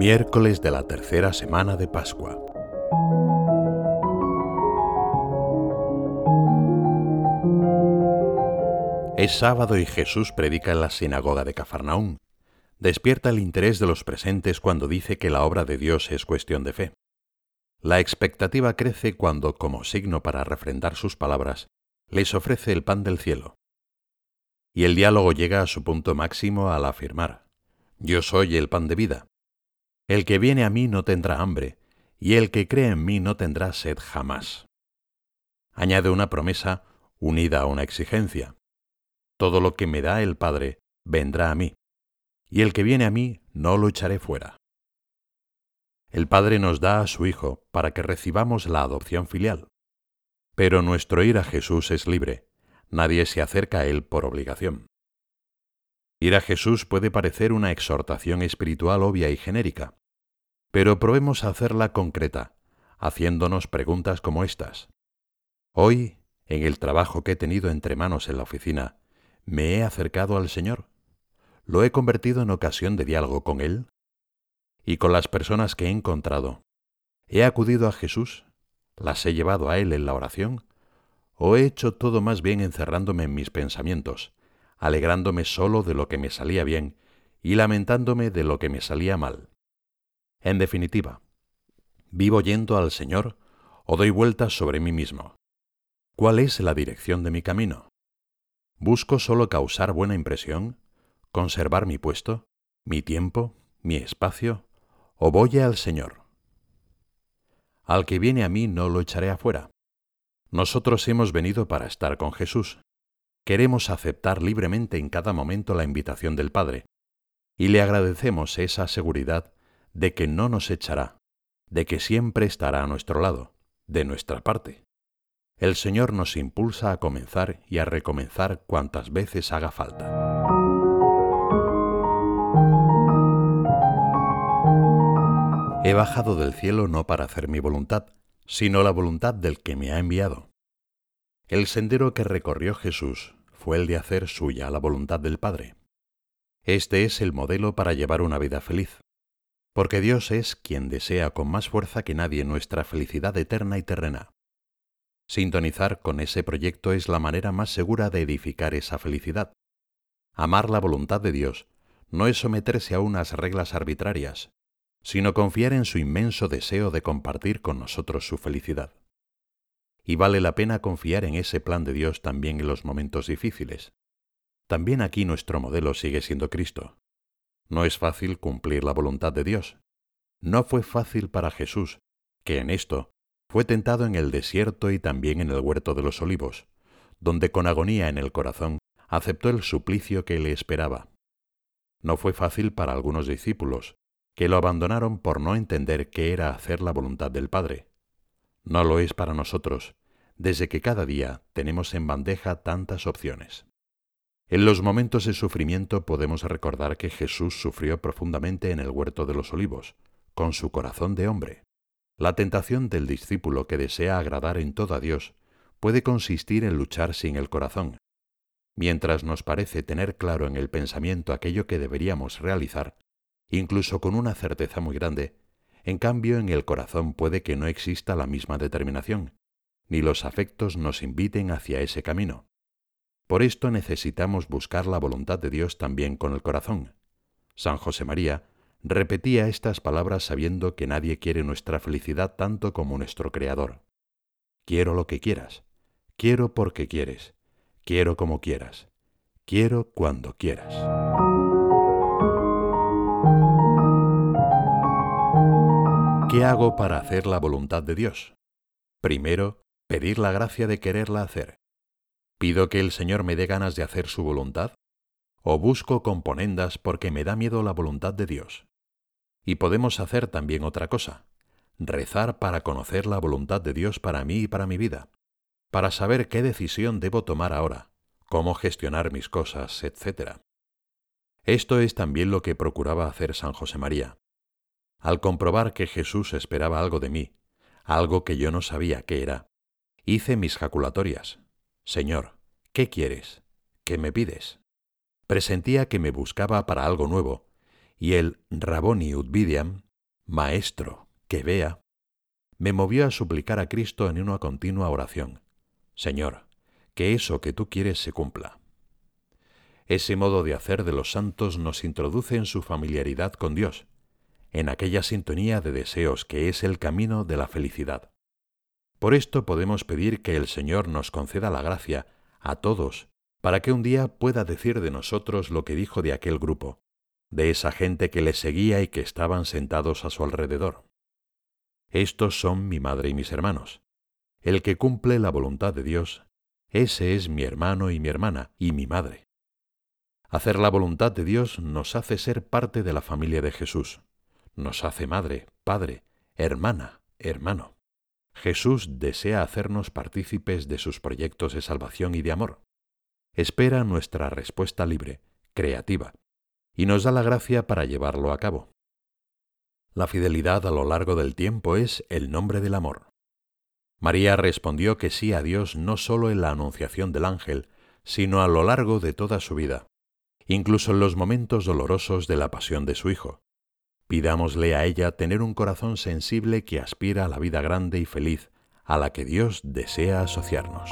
Miércoles de la tercera semana de Pascua. Es sábado y Jesús predica en la sinagoga de Cafarnaún. Despierta el interés de los presentes cuando dice que la obra de Dios es cuestión de fe. La expectativa crece cuando, como signo para refrendar sus palabras, les ofrece el pan del cielo. Y el diálogo llega a su punto máximo al afirmar, Yo soy el pan de vida. El que viene a mí no tendrá hambre, y el que cree en mí no tendrá sed jamás. Añade una promesa unida a una exigencia. Todo lo que me da el Padre vendrá a mí, y el que viene a mí no lo echaré fuera. El Padre nos da a su Hijo para que recibamos la adopción filial. Pero nuestro ir a Jesús es libre, nadie se acerca a Él por obligación. Ir a Jesús puede parecer una exhortación espiritual obvia y genérica, pero probemos hacerla concreta, haciéndonos preguntas como estas. Hoy, en el trabajo que he tenido entre manos en la oficina, ¿me he acercado al Señor? ¿Lo he convertido en ocasión de diálogo con Él? ¿Y con las personas que he encontrado? ¿He acudido a Jesús? ¿Las he llevado a Él en la oración? ¿O he hecho todo más bien encerrándome en mis pensamientos, alegrándome solo de lo que me salía bien y lamentándome de lo que me salía mal? En definitiva, ¿vivo yendo al Señor o doy vueltas sobre mí mismo? ¿Cuál es la dirección de mi camino? ¿Busco solo causar buena impresión? ¿Conservar mi puesto? ¿Mi tiempo? ¿Mi espacio? ¿O voy al Señor? Al que viene a mí no lo echaré afuera. Nosotros hemos venido para estar con Jesús. Queremos aceptar libremente en cada momento la invitación del Padre, y le agradecemos esa seguridad de que no nos echará, de que siempre estará a nuestro lado, de nuestra parte. El Señor nos impulsa a comenzar y a recomenzar cuantas veces haga falta. He bajado del cielo no para hacer mi voluntad, sino la voluntad del que me ha enviado. El sendero que recorrió Jesús fue el de hacer suya la voluntad del Padre. Este es el modelo para llevar una vida feliz, porque Dios es quien desea con más fuerza que nadie nuestra felicidad eterna y terrena. Sintonizar con ese proyecto es la manera más segura de edificar esa felicidad. Amar la voluntad de Dios no es someterse a unas reglas arbitrarias, sino confiar en su inmenso deseo de compartir con nosotros su felicidad. Y vale la pena confiar en ese plan de Dios también en los momentos difíciles. También aquí nuestro modelo sigue siendo Cristo. No es fácil cumplir la voluntad de Dios. No fue fácil para Jesús, que en esto fue tentado en el desierto y también en el huerto de los olivos, donde con agonía en el corazón aceptó el suplicio que le esperaba. No fue fácil para algunos discípulos, que lo abandonaron por no entender qué era hacer la voluntad del Padre. No lo es para nosotros, desde que cada día tenemos en bandeja tantas opciones. En los momentos de sufrimiento podemos recordar que Jesús sufrió profundamente en el huerto de los olivos, con su corazón de hombre. La tentación del discípulo que desea agradar en todo a Dios puede consistir en luchar sin el corazón. Mientras nos parece tener claro en el pensamiento aquello que deberíamos realizar, incluso con una certeza muy grande, en cambio en el corazón puede que no exista la misma determinación, ni los afectos nos inviten hacia ese camino. Por esto necesitamos buscar la voluntad de Dios también con el corazón. San José María repetía estas palabras sabiendo que nadie quiere nuestra felicidad tanto como nuestro Creador. Quiero lo que quieras, quiero porque quieres, quiero como quieras, quiero cuando quieras. ¿Qué hago para hacer la voluntad de Dios? Primero, pedir la gracia de quererla hacer. ¿Pido que el Señor me dé ganas de hacer su voluntad? ¿O busco componendas porque me da miedo la voluntad de Dios? Y podemos hacer también otra cosa, rezar para conocer la voluntad de Dios para mí y para mi vida, para saber qué decisión debo tomar ahora, cómo gestionar mis cosas, etc. Esto es también lo que procuraba hacer San José María. Al comprobar que Jesús esperaba algo de mí, algo que yo no sabía qué era, hice mis jaculatorias, Señor, ¿qué quieres? ¿Qué me pides? Presentía que me buscaba para algo nuevo, y el Raboni Udvidiam, Maestro, que vea, me movió a suplicar a Cristo en una continua oración. Señor, que eso que tú quieres se cumpla. Ese modo de hacer de los santos nos introduce en su familiaridad con Dios, en aquella sintonía de deseos que es el camino de la felicidad. Por esto podemos pedir que el Señor nos conceda la gracia a todos para que un día pueda decir de nosotros lo que dijo de aquel grupo, de esa gente que le seguía y que estaban sentados a su alrededor. Estos son mi madre y mis hermanos. El que cumple la voluntad de Dios, ese es mi hermano y mi hermana y mi madre. Hacer la voluntad de Dios nos hace ser parte de la familia de Jesús. Nos hace madre, padre, hermana, hermano. Jesús desea hacernos partícipes de sus proyectos de salvación y de amor. Espera nuestra respuesta libre, creativa, y nos da la gracia para llevarlo a cabo. La fidelidad a lo largo del tiempo es el nombre del amor. María respondió que sí a Dios no solo en la anunciación del ángel, sino a lo largo de toda su vida incluso en los momentos dolorosos de la pasión de su Hijo. Pidámosle a ella tener un corazón sensible que aspira a la vida grande y feliz a la que Dios desea asociarnos.